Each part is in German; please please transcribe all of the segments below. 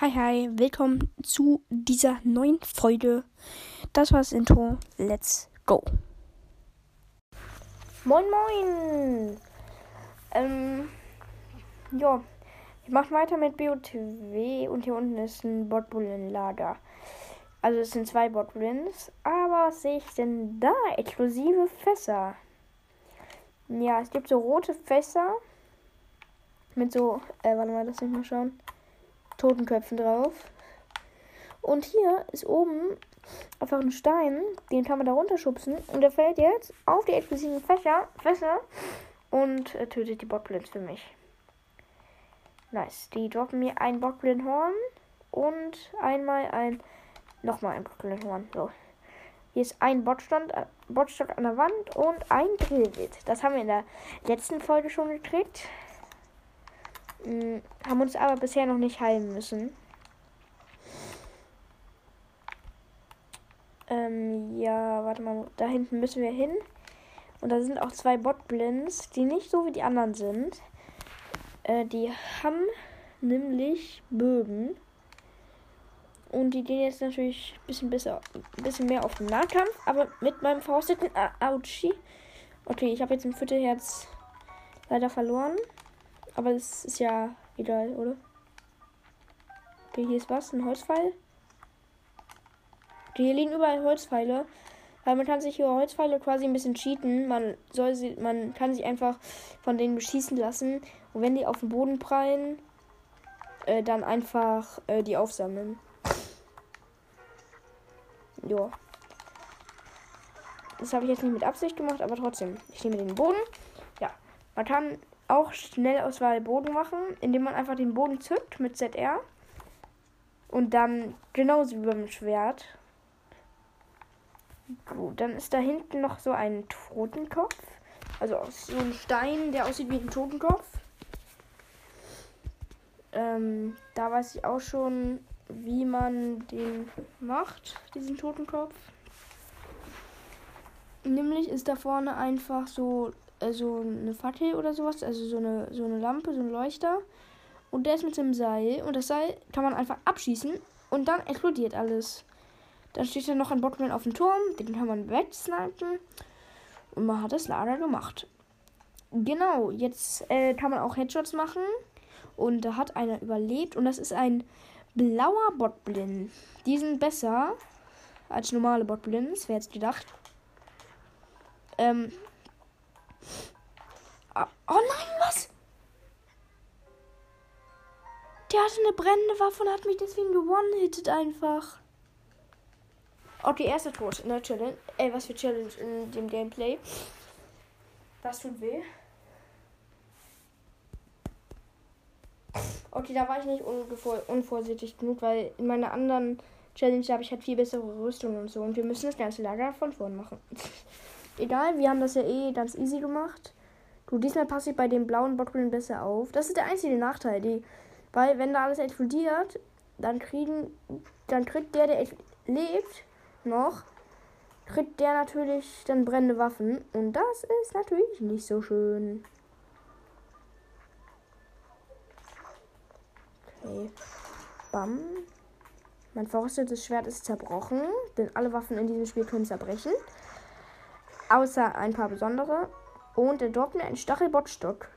Hi, hi, willkommen zu dieser neuen Folge. Das war das Intro. Let's go. Moin, moin. Ähm, ja, wir machen weiter mit BOTW und hier unten ist ein Botbullenlager. Also es sind zwei Botbullens, aber was sehe ich denn da? Exklusive Fässer. Ja, es gibt so rote Fässer mit so, äh, warte mal, lass mich mal schauen. Totenköpfen drauf. Und hier ist oben einfach ein Stein, den kann man da runterschubsen und der fällt jetzt auf die explosiven Fächer, Fässer und äh, tötet die Botblins für mich. Nice. Die droppen mir ein Bockblinhorn und einmal ein, nochmal ein Bockblinhorn. So. Hier ist ein äh, Botstock an der Wand und ein Drillwit. Das haben wir in der letzten Folge schon gekriegt. Hm, haben uns aber bisher noch nicht heilen müssen. Ähm, ja, warte mal, da hinten müssen wir hin. Und da sind auch zwei Botblinds, die nicht so wie die anderen sind. Äh, die haben nämlich Bögen. Und die gehen jetzt natürlich ein bisschen, besser, bisschen mehr auf den Nahkampf. Aber mit meinem verrosteten Auchi. Okay, ich habe jetzt ein Viertelherz leider verloren. Aber es ist ja egal, oder? Okay, hier ist was, ein Holzpfeil. Okay, hier liegen überall Holzpfeile. Weil man kann sich über Holzpfeile quasi ein bisschen cheaten. Man soll sie, man kann sich einfach von denen beschießen lassen. Und wenn die auf den Boden prallen, äh, dann einfach äh, die aufsammeln. Ja. Das habe ich jetzt nicht mit Absicht gemacht, aber trotzdem. Ich nehme den Boden. Ja. Man kann auch Schnellauswahl Boden machen, indem man einfach den Boden zückt mit ZR. Und dann genauso wie beim Schwert. Gut, dann ist da hinten noch so ein Totenkopf. Also so ein Stein, der aussieht wie ein Totenkopf. Ähm, da weiß ich auch schon, wie man den macht, diesen Totenkopf. Nämlich ist da vorne einfach so also eine Fackel oder sowas, also so eine, so eine Lampe, so ein Leuchter. Und der ist mit dem Seil. Und das Seil kann man einfach abschießen und dann explodiert alles. Dann steht da noch ein Bockman auf dem Turm, den kann man wegsnipen. Und man hat das Lager gemacht. Genau, jetzt äh, kann man auch Headshots machen. Und da hat einer überlebt. Und das ist ein blauer Botblin. Die sind besser als normale Botblins, wer jetzt gedacht. Ähm, Oh, oh nein, was? Der hatte eine brennende Waffe und hat mich deswegen gewonnen-hittet einfach. Okay, erster Tod in der Challenge. Ey, was für Challenge in dem Gameplay. Das tut weh. Okay, da war ich nicht unvorsichtig genug, weil in meiner anderen Challenge habe ich halt viel bessere Rüstung und so. Und wir müssen das ganze Lager von vorn machen. Egal, wir haben das ja eh ganz easy gemacht. Du, diesmal passe ich bei den blauen Botgrillen besser auf. Das ist der einzige Nachteil, die, weil wenn da alles explodiert, dann kriegen, dann kriegt der, der lebt, noch, kriegt der natürlich dann brennende Waffen. Und das ist natürlich nicht so schön. Okay. Bam. Mein verrostetes Schwert ist zerbrochen, denn alle Waffen in diesem Spiel können zerbrechen. Außer ein paar besondere. Und er droppt mir einen Stachelbottstock.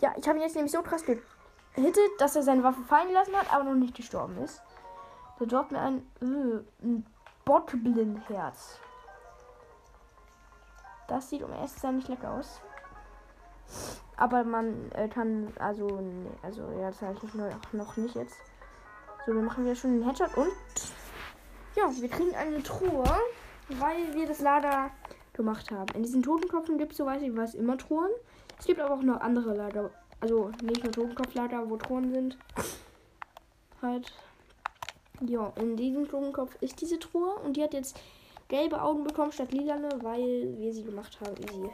Ja, ich habe ihn jetzt nämlich so krass gehittet, dass er seine Waffe fallen gelassen hat, aber noch nicht gestorben ist. Der droppt mir ein, äh, ein Bottblindherz. Das sieht um erstes Mal nicht lecker aus. Aber man äh, kann, also, nee, also, ja, das habe ich noch, noch nicht jetzt. So, wir machen wir schon den Headshot und ja, wir kriegen eine Truhe, weil wir das Lader gemacht haben. In diesen Totenkopfen gibt es, soweit ich weiß, immer Truhen. Es gibt aber auch noch andere Lager. Also nicht nur Totenkopflager, wo Truhen sind. Halt. Ja, in diesem Totenkopf ist diese Truhe und die hat jetzt gelbe Augen bekommen statt lilane, weil wir sie gemacht haben. Easy.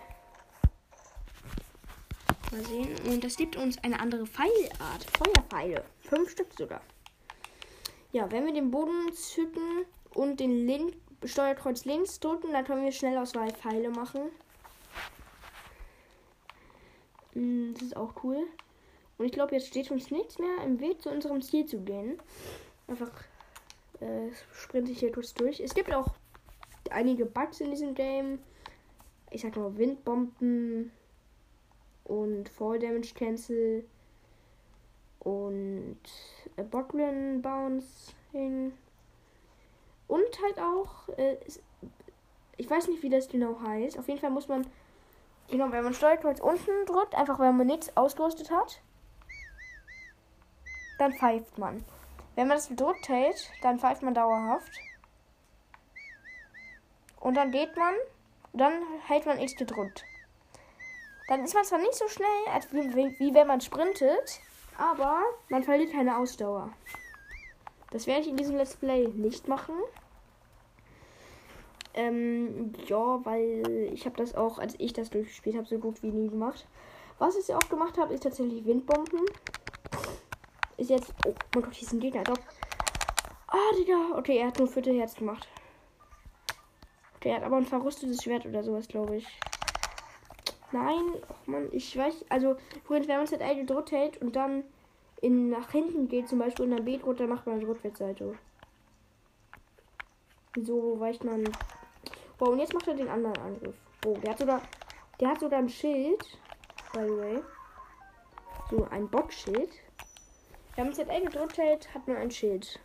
Mal sehen. Und das gibt uns eine andere Pfeilart. Feuerpfeile. Fünf Stück sogar. Ja, wenn wir den Boden zücken und den Link Steuerkreuz links drücken, dann können wir Schnellauswahl Pfeile machen. Hm, das ist auch cool. Und ich glaube, jetzt steht uns nichts mehr im Weg, zu unserem Ziel zu gehen. Einfach äh, sprinte ich hier kurz durch. Es gibt auch einige Bugs in diesem Game. Ich sag mal Windbomben und Fall Damage Cancel und äh, Botlin Bouncing. Und halt auch, äh, ich weiß nicht, wie das genau heißt. Auf jeden Fall muss man, genau, wenn man Steuerkreuz unten drückt, einfach wenn man nichts ausgerüstet hat, dann pfeift man. Wenn man das gedrückt hält, dann pfeift man dauerhaft. Und dann geht man, dann hält man X gedrückt. Dann ist man zwar nicht so schnell, als wie, wie, wie wenn man sprintet, aber man verliert keine Ausdauer. Das werde ich in diesem Let's Play nicht machen. Ähm, ja, weil ich habe das auch, als ich das durchgespielt habe, so gut wie nie gemacht. Was ich auch gemacht habe, ist tatsächlich Windbomben. Ist jetzt. Oh mein Gott, hier ist ein Gegner. Doch. Ah, Digga. Okay, er hat nur vierte Herz gemacht. Der hat aber ein verrüstetes Schwert oder sowas, glaube ich. Nein, ach man, ich weiß, also, wenn man es halt gedrückt hält und dann in, nach hinten geht, zum Beispiel in der B drückt, dann macht man eine Rückwärtsseite. So weicht man. Boah, und jetzt macht er den anderen Angriff. Oh, der hat sogar, der hat sogar ein Schild. By the way. So, ein Boxschild. Wenn man es L gedrückt hält, hat man ein Schild.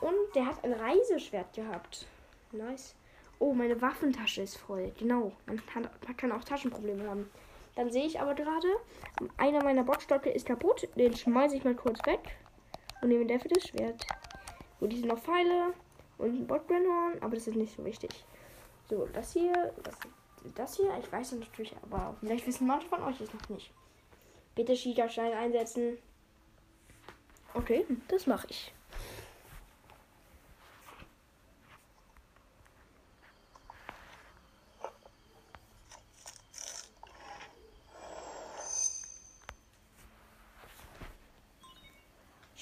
Und der hat ein Reiseschwert gehabt. Nice. Oh, meine Waffentasche ist voll. Genau. Man kann, man kann auch Taschenprobleme haben. Dann sehe ich aber gerade, einer meiner Boxstocke ist kaputt. Den schmeiße ich mal kurz weg. Und nehme dafür das Schwert. Gut, hier sind noch Pfeile und ein Botbrennhorn, aber das ist nicht so wichtig. So, das hier, das, das hier, ich weiß natürlich, aber vielleicht wissen manche von euch es noch nicht. Bitte Schiegerstein einsetzen. Okay, das mache ich.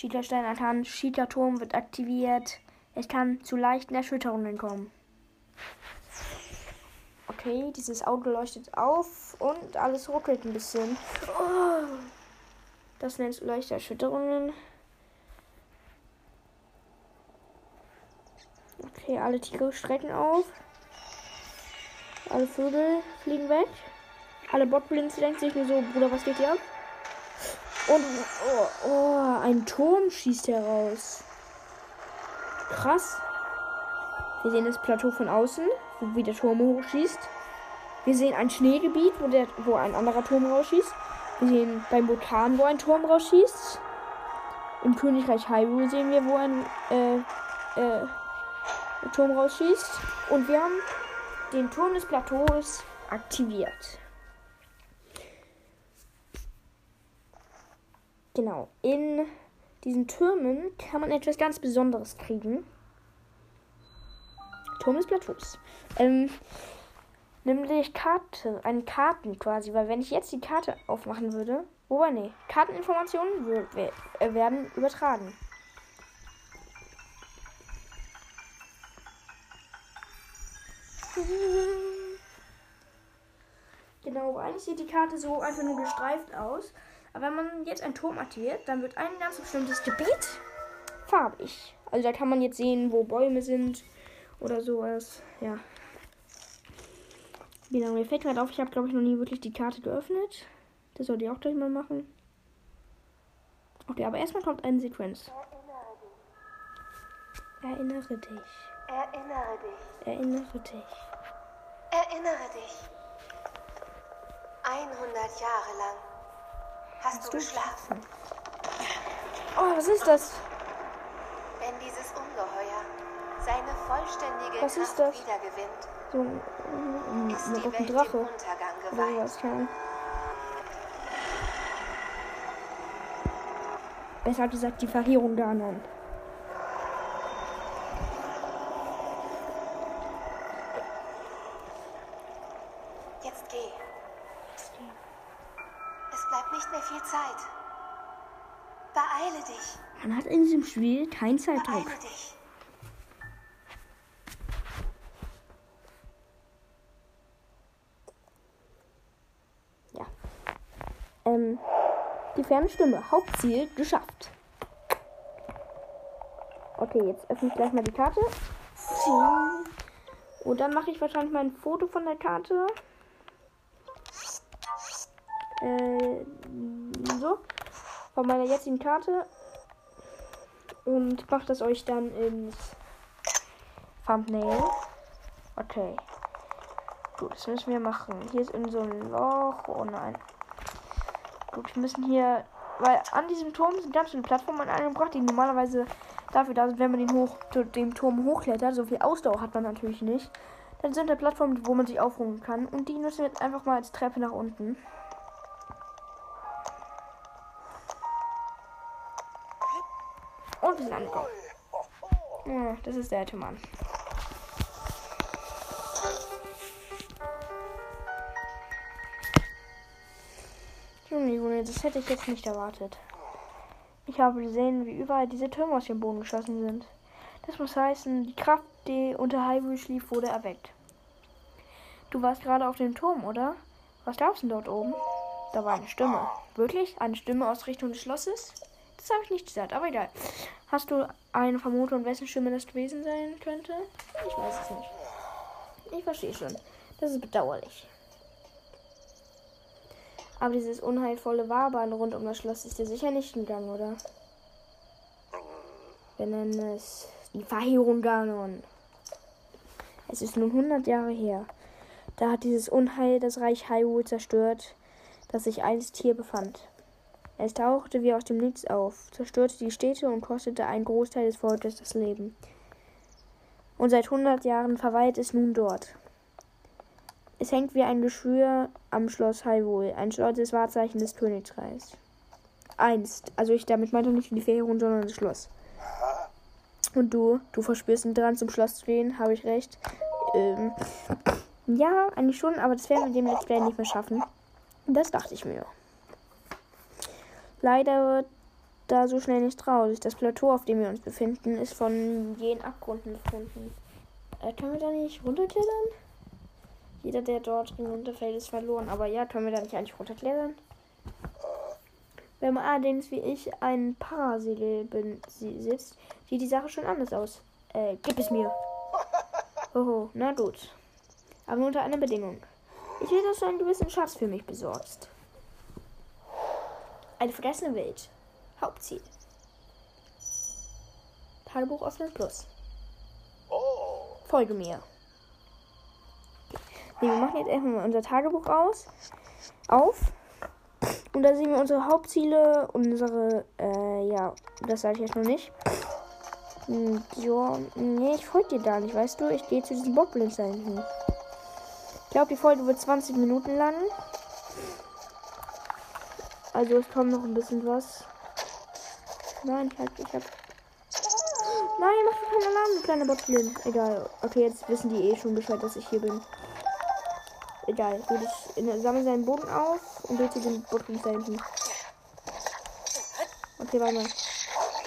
Cheaterstein erkannt. Cheaterturm wird aktiviert. Es kann zu leichten Erschütterungen kommen. Okay, dieses Auto leuchtet auf und alles ruckelt ein bisschen. Oh, das nennt leichte Erschütterungen. Okay, alle Tiere strecken auf. Alle Vögel fliegen weg. Alle Botblins denken sich nur so, Bruder, was geht hier ab? Und oh, oh, ein Turm schießt heraus. Krass. Wir sehen das Plateau von außen, wo der Turm hochschießt. Wir sehen ein Schneegebiet, wo, der, wo ein anderer Turm rausschießt. Wir sehen beim Vulkan, wo ein Turm rausschießt. Im Königreich Hyrule sehen wir, wo ein äh, äh, Turm rausschießt. Und wir haben den Turm des Plateaus aktiviert. Genau. In diesen Türmen kann man etwas ganz Besonderes kriegen. Turm des Plateaus. Ähm, nämlich Karte, eine Karten quasi, weil wenn ich jetzt die Karte aufmachen würde, wobei nee, Karteninformationen werden übertragen. Genau, eigentlich sieht die Karte so einfach nur gestreift aus. Aber wenn man jetzt einen Turm aktiviert, dann wird ein ganz bestimmtes Gebiet farbig. Also da kann man jetzt sehen, wo Bäume sind oder sowas. Ja. Genau, mir fällt gerade auf, ich habe glaube ich noch nie wirklich die Karte geöffnet. Das sollte ich auch gleich mal machen. Okay, aber erstmal kommt eine Sequenz. Erinnere dich. Erinnere dich. Erinnere dich. Erinnere dich. 100 Jahre lang hast, du geschlafen. Oh, was ist das? Wenn dieses Ungeheuer seine vollständige Was ist Kraft das? wiedergewinnt, So ein, ist ein, die ein Welt dem Drache. Untergang Oder geweiht. Besser gesagt, die Verheerung der anderen. Jetzt geh. Es bleibt nicht mehr viel Zeit. Beeile dich. Man hat in diesem Spiel keinen Zeitdruck. Ja. Ähm, Die ferne Stimme. Hauptziel geschafft. Okay, jetzt öffne ich gleich mal die Karte. Und dann mache ich wahrscheinlich mal ein Foto von der Karte. Äh, so. Von meiner jetzigen Karte. Und mache das euch dann ins Thumbnail. Okay. Gut, das müssen wir machen. Hier ist in so ein Loch. Oh nein. Gut, wir müssen hier. Weil an diesem Turm sind ganz viele Plattformen angebracht, die normalerweise dafür da sind, wenn man den, hoch, den Turm hochklettert. So viel Ausdauer hat man natürlich nicht. Dann sind da Plattformen, wo man sich aufruhen kann. Und die nutzen wir jetzt einfach mal als Treppe nach unten. Sind angekommen. Ja, das ist der alte Mann. Junge, Junge, das hätte ich jetzt nicht erwartet. Ich habe gesehen, wie überall diese Türme aus dem Boden geschossen sind. Das muss heißen, die Kraft, die unter Hyrule schlief, wurde erweckt. Du warst gerade auf dem Turm, oder? Was glaubst du dort oben? Da war eine Stimme. Wirklich? Eine Stimme aus Richtung des Schlosses? Das habe ich nicht gesagt, aber egal. Hast du eine Vermutung, wessen Stimme das gewesen sein könnte? Ich weiß es nicht. Ich verstehe schon. Das ist bedauerlich. Aber dieses unheilvolle Wabern rund um das Schloss ist dir sicher nicht gegangen, oder? Wir nennen es die Verheerung Ganon. Es ist nun 100 Jahre her. Da hat dieses Unheil das Reich Hyrule zerstört, das sich einst hier befand. Es tauchte wie aus dem Nichts auf, zerstörte die Städte und kostete einen Großteil des Volkes das Leben. Und seit 100 Jahren verweilt es nun dort. Es hängt wie ein Geschwür am Schloss Hyrule, ein stolzes Wahrzeichen des Königreichs. Einst, also ich damit meinte nicht die Fährung, sondern das Schloss. Und du, du verspürst den Drang zum Schloss zu gehen, habe ich recht? Ähm, ja, eigentlich schon, aber das werden wir dem Let's Play nicht mehr schaffen. Das dachte ich mir. Leider wird da so schnell nicht raus. Das Plateau, auf dem wir uns befinden, ist von jenen Abgründen gefunden. Äh, können wir da nicht runterklettern? Jeder, der dort runterfällt, ist verloren. Aber ja, können wir da nicht eigentlich runterklettern? Wenn man allerdings wie ich ein Parasegel besitzt, sieht die Sache schon anders aus. Äh, gib es mir. Oho, na gut. Aber nur unter einer Bedingung. Ich will, dass du einen gewissen Schatz für mich besorgst. Eine vergessene Welt. Hauptziel. Tagebuch Osland Plus. Folge mir. Nee, wir machen jetzt erstmal mal unser Tagebuch aus. Auf. Und da sehen wir unsere Hauptziele, unsere, äh, ja, das sage ich jetzt noch nicht. Hm, ja, nee, ich folge dir da nicht, weißt du? Ich gehe zu diesem Bockblitz da hinten. Ich glaube, die Folge wird 20 Minuten lang. Also es kommt noch ein bisschen was. Nein, ich hab, ich hab. Nein, mach doch keinen Alarm, du kleiner Bockblin. Egal. Okay, jetzt wissen die eh schon Bescheid, dass ich hier bin. Egal. Gut, ich sammle seinen Boden auf und zu den Boden da. Okay, warte mal.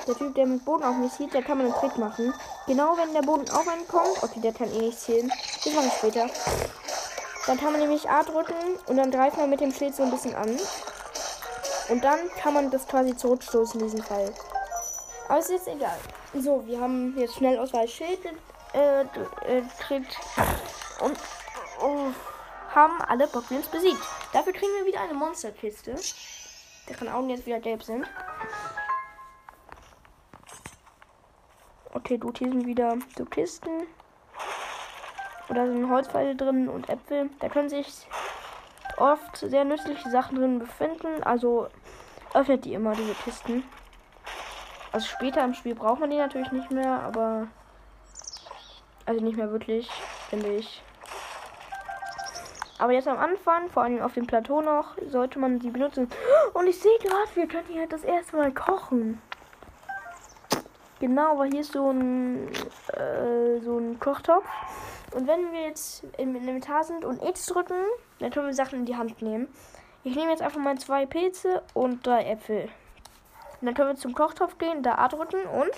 Der Typ, der mit Boden auf mich sieht, der kann man einen Trick machen. Genau wenn der Boden auf einen kommt. Okay, der kann eh nicht zählen. Das mache ich später. Dann kann man nämlich A drücken und dann greift man mit dem Schild so ein bisschen an. Und dann kann man das quasi zurückstoßen in diesem Fall. Aber es ist egal. So, wir haben jetzt schnell Auswahlschild äh, äh, gekriegt. Und oh, haben alle Bockblins besiegt. Dafür kriegen wir wieder eine Monsterkiste. Deren Augen jetzt wieder gelb sind. Okay, gut, hier sind wieder so Kisten. Oder sind Holzpfeile drin und Äpfel. Da können sich oft sehr nützliche Sachen drin befinden. Also öffnet die immer, diese Kisten. Also später im Spiel braucht man die natürlich nicht mehr, aber. Also nicht mehr wirklich, finde ich. Aber jetzt am Anfang, vor allem auf dem Plateau noch, sollte man die benutzen. Und ich sehe gerade, wir können hier das erste Mal kochen. Genau, weil hier ist so ein, äh, so ein Kochtopf. Und wenn wir jetzt im Inventar sind und X drücken, dann können wir Sachen in die Hand nehmen. Ich nehme jetzt einfach mal zwei Pilze und drei Äpfel. Und dann können wir zum Kochtopf gehen, da A drücken und.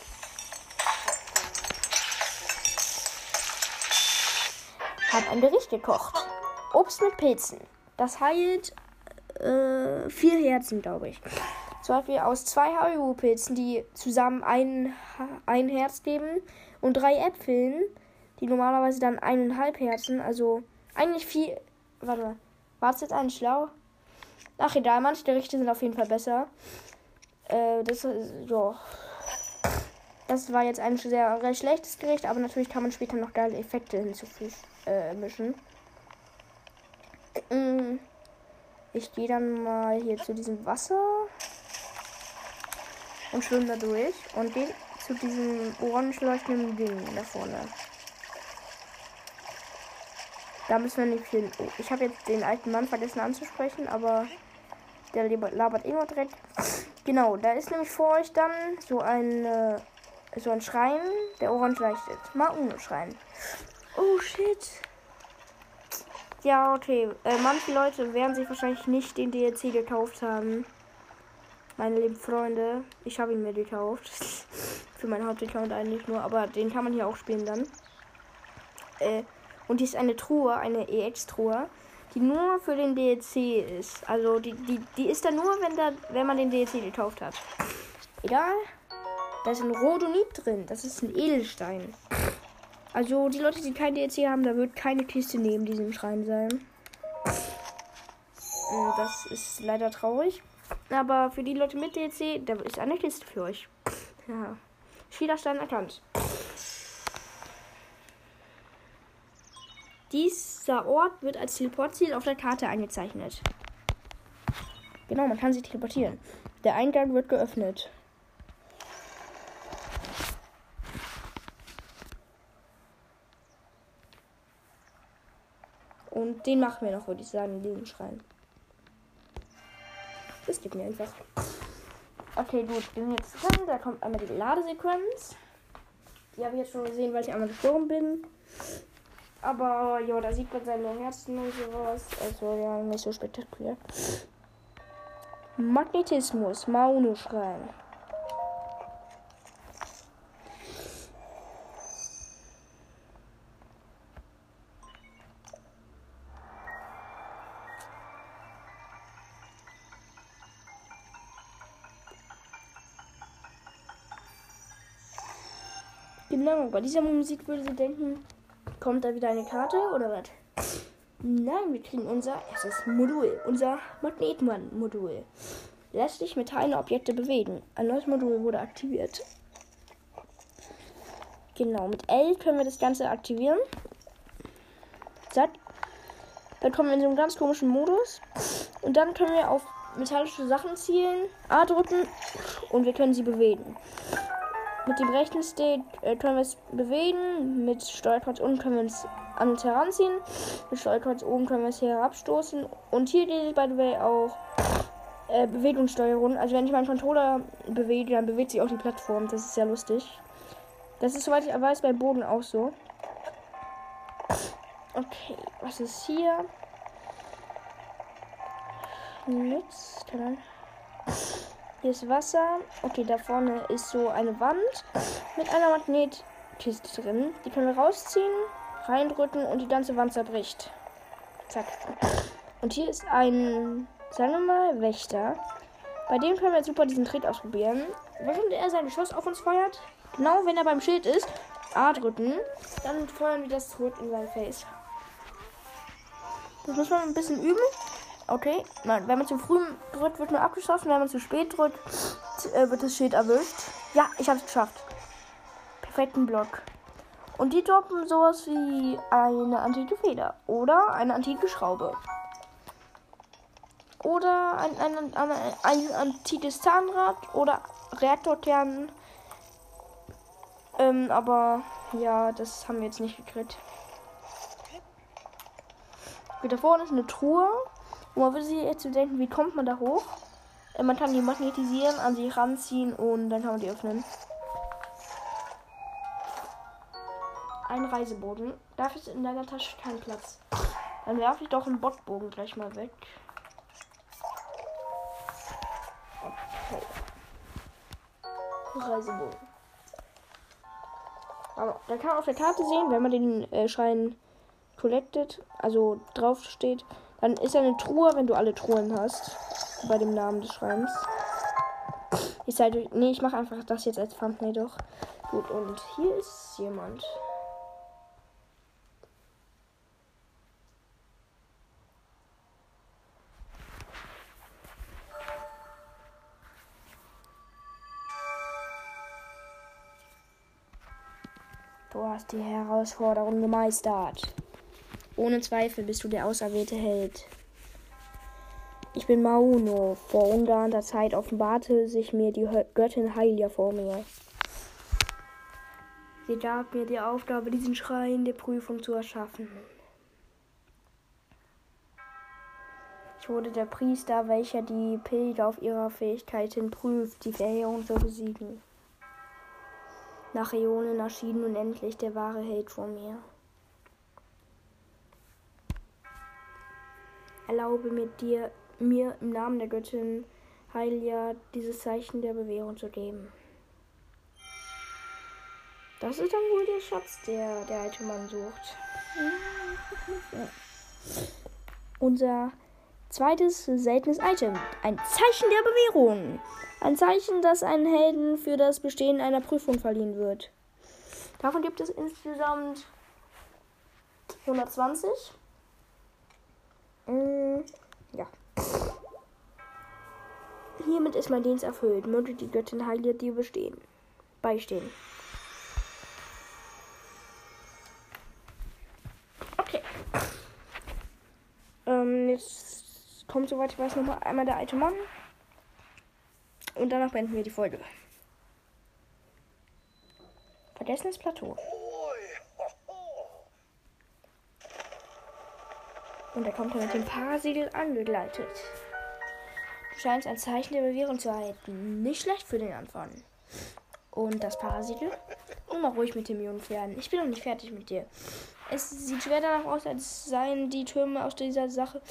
Haben ein Gericht gekocht. Obst mit Pilzen. Das heilt äh, vier Herzen, glaube ich. Zum Beispiel aus zwei Haribo-Pilzen, die zusammen ein, ein Herz geben und drei Äpfeln, die normalerweise dann eineinhalb Herzen, also eigentlich viel. Warte mal, war es jetzt eigentlich schlau? Ach egal, manche Gerichte sind auf jeden Fall besser. Äh, das ist, ja. Das war jetzt ein sehr recht schlechtes Gericht, aber natürlich kann man später noch geile Effekte hinzufügen, äh, mischen. Mm. Ich gehe dann mal hier zu diesem Wasser und schwimme da durch und gehe zu diesem orange leuchtenden Ding da vorne. Da müssen wir nicht hin. Oh, ich habe jetzt den alten Mann vergessen anzusprechen, aber der labert eh nur direkt. Genau, da ist nämlich vor euch dann so ein, äh, so ein Schrein, der orange leuchtet. Mal ohne Schrein. Oh shit. Ja, okay. Äh, manche Leute werden sich wahrscheinlich nicht den DLC gekauft haben. Meine lieben Freunde. Ich habe ihn mir gekauft. Für meinen Hauptaccount eigentlich nur. Aber den kann man hier auch spielen dann. Äh, und die ist eine Truhe, eine EX-Truhe, die nur für den DLC ist. Also die, die, die ist da nur, wenn, da, wenn man den DLC gekauft hat. Egal. Da ist ein Rhodonit drin. Das ist ein Edelstein. Also die Leute, die kein DLC haben, da wird keine Kiste neben diesem Schrein sein. Äh, das ist leider traurig. Aber für die Leute mit DLC, da ist eine Kiste für euch. Ja. Schilderstein erkannt. Dieser Ort wird als Teleportziel auf der Karte eingezeichnet. Genau, man kann sich teleportieren. Der Eingang wird geöffnet. Und den machen wir noch, würde ich sagen, diesen Schrein. Das gibt mir einfach. Okay, gut, wir sind jetzt dran. Da kommt einmal die Ladesequenz. Die habe ich jetzt schon gesehen, weil ich einmal gesprungen bin. Aber ja, da sieht man seine Herzen und sowas. Also ja, nicht so spektakulär. Magnetismus, Maune schreien. Genau, bei dieser Musik würde sie denken, Kommt da wieder eine Karte oder was? Nein, wir kriegen unser erstes Modul, unser Magnetmann-Modul. Lässt sich metallene Objekte bewegen. Ein neues Modul wurde aktiviert. Genau, mit L können wir das Ganze aktivieren. Zack. Dann kommen wir in so einen ganz komischen Modus. Und dann können wir auf metallische Sachen zielen, A drücken und wir können sie bewegen. Mit dem rechten Stick äh, können wir es bewegen. Mit Steuerkreuz unten können wir es an uns heranziehen. Mit Steuerkreuz oben können wir es hier herabstoßen. Und hier geht es, by the way, auch äh, Bewegungssteuerung. Also wenn ich meinen Controller bewege, dann bewegt sich auch die Plattform. Das ist sehr lustig. Das ist, soweit ich weiß, bei Boden auch so. Okay, was ist hier? Nütz, kann hier ist Wasser. Okay, da vorne ist so eine Wand mit einer Magnetkiste drin. Die können wir rausziehen, reindrücken und die ganze Wand zerbricht. Zack. Und hier ist ein, sagen wir mal, Wächter. Bei dem können wir jetzt super diesen Trick ausprobieren. Während er sein Geschoss auf uns feuert, genau wenn er beim Schild ist, A drücken, dann feuern wir das zurück in sein Face. Das muss man ein bisschen üben. Okay, nein, wenn man zu früh drückt, wird nur abgeschossen. Wenn man zu spät drückt, äh, wird das Schild erwischt. Ja, ich habe es geschafft. Perfekten Block. Und die droppen sowas wie eine antike Feder oder eine antike Schraube. Oder ein, ein, ein, ein antikes Zahnrad oder Reaktorkern. Ähm, aber ja, das haben wir jetzt nicht gekriegt. Da vorne ist eine Truhe. Man würde sich jetzt denken, wie kommt man da hoch? Äh, man kann die magnetisieren, an sie ranziehen und dann kann man die öffnen. Ein Reisebogen. Dafür ist in deiner Tasche kein Platz. Dann werfe ich doch einen Bockbogen gleich mal weg. Okay. Reisebogen. Aber da kann man auf der Karte sehen, wenn man den äh, Schrein collected, also drauf steht, dann ist eine Truhe, wenn du alle Truhen hast. Bei dem Namen des Schreins. Ich sage, nee, ich mache einfach das jetzt als Thumbnail doch. Gut, und hier ist jemand. Du hast die Herausforderung gemeistert. Ohne Zweifel bist du der auserwählte Held. Ich bin Mauno. Vor ungeahnter Zeit offenbarte sich mir die Göttin Heilia vor mir. Sie gab mir die Aufgabe, diesen Schrein der Prüfung zu erschaffen. Ich wurde der Priester, welcher die Pilger auf ihrer Fähigkeiten prüft, die Verheerung zu besiegen. Nach Äonen erschien nun endlich der wahre Held vor mir. Erlaube mir dir, mir im Namen der Göttin Heilia dieses Zeichen der Bewährung zu geben. Das ist dann wohl der Schatz, der der alte Mann sucht. Unser zweites seltenes Item. Ein Zeichen der Bewährung. Ein Zeichen, das einen Helden für das Bestehen einer Prüfung verliehen wird. Davon gibt es insgesamt 120. Mm, ja. Hiermit ist mein Dienst erfüllt. Möge die Göttin Heilige dir bestehen. Beistehen. Okay. Ähm, jetzt kommt, soweit ich weiß, nochmal einmal der alte Mann. Und danach beenden wir die Folge. Vergessenes Plateau. Und er kommt mit dem Parasiegel angegleitet. Du scheinst ein Zeichen der Bewährung zu erhalten. Nicht schlecht für den Anfang. Und das Parasiegel? Nur mal ruhig mit dem jungen Pferden. Ich bin noch nicht fertig mit dir. Es sieht schwer danach aus, als seien die Türme aus dieser Sache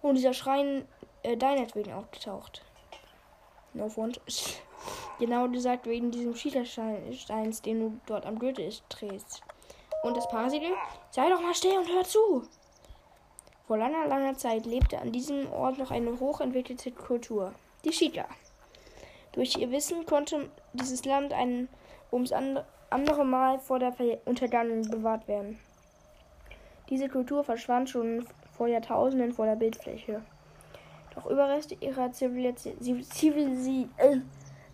und dieser Schrein äh, deinetwegen aufgetaucht. No front. Genau gesagt wegen diesem Schielersteins, den du dort am Gürtel drehst. Und das Parasiegel? Sei doch mal still und hör zu! Vor langer, langer Zeit lebte an diesem Ort noch eine hochentwickelte Kultur, die Schiedler. Durch ihr Wissen konnte dieses Land ein ums andere Mal vor der Untergangung bewahrt werden. Diese Kultur verschwand schon vor Jahrtausenden vor der Bildfläche. Doch Überreste ihrer äh,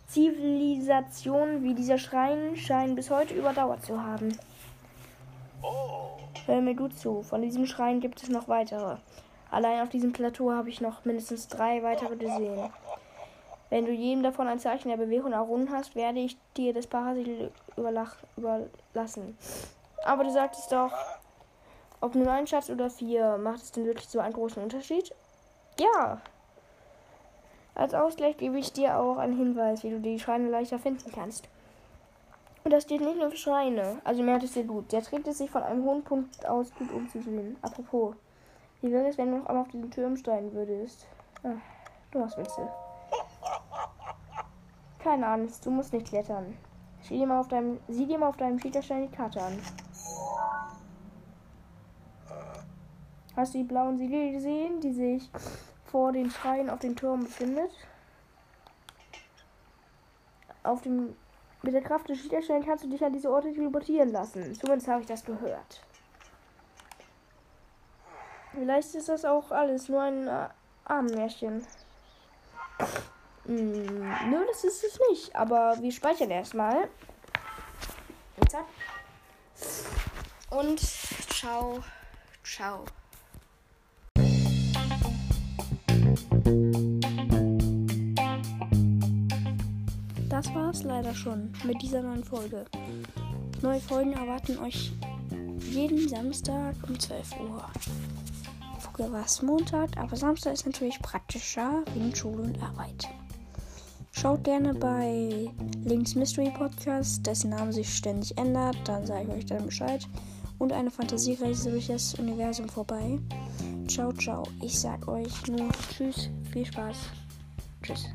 Zivilisation wie dieser Schrein scheinen bis heute überdauert zu haben. Hör mir gut zu, von diesem Schrein gibt es noch weitere. Allein auf diesem Plateau habe ich noch mindestens drei weitere gesehen. Wenn du jedem davon ein Zeichen der Bewegung errungen hast, werde ich dir das Parasitel überlassen. Aber du sagtest doch, ob nur ein Schatz oder vier, macht es denn wirklich so einen großen Unterschied? Ja, als Ausgleich gebe ich dir auch einen Hinweis, wie du die Schreine leichter finden kannst. Und das steht nicht nur für Schreine. Also merkt es dir gut. Der trägt es sich von einem hohen Punkt aus gut umzusehen. Apropos, wie wäre es, wenn du noch einmal auf diesen Turm steigen würdest? Ach, du machst Witze. Keine Angst, du musst nicht klettern. Sieh dir mal auf deinem, sieh dir mal auf deinem Schieterstein die Karte an. Hast du die blauen Siegel gesehen, die sich vor den Schreien auf den Turm befindet. Auf dem mit der Kraft des Widerstands kannst du dich an diese Orte teleportieren lassen. Zumindest habe ich das gehört. Vielleicht ist das auch alles nur ein äh, Armmärchen. Hm, nö, das ist es nicht. Aber wir speichern erstmal. Und ciao, ciao. Das war es leider schon mit dieser neuen Folge. Neue Folgen erwarten euch jeden Samstag um 12 Uhr. Früher war es Montag, aber Samstag ist natürlich praktischer wegen Schule und Arbeit. Schaut gerne bei Links Mystery Podcast, dessen Name sich ständig ändert, dann sage ich euch dann Bescheid. Und eine Fantasiereise durch das Universum vorbei. Ciao, ciao. Ich sag euch nur Tschüss, viel Spaß. Tschüss.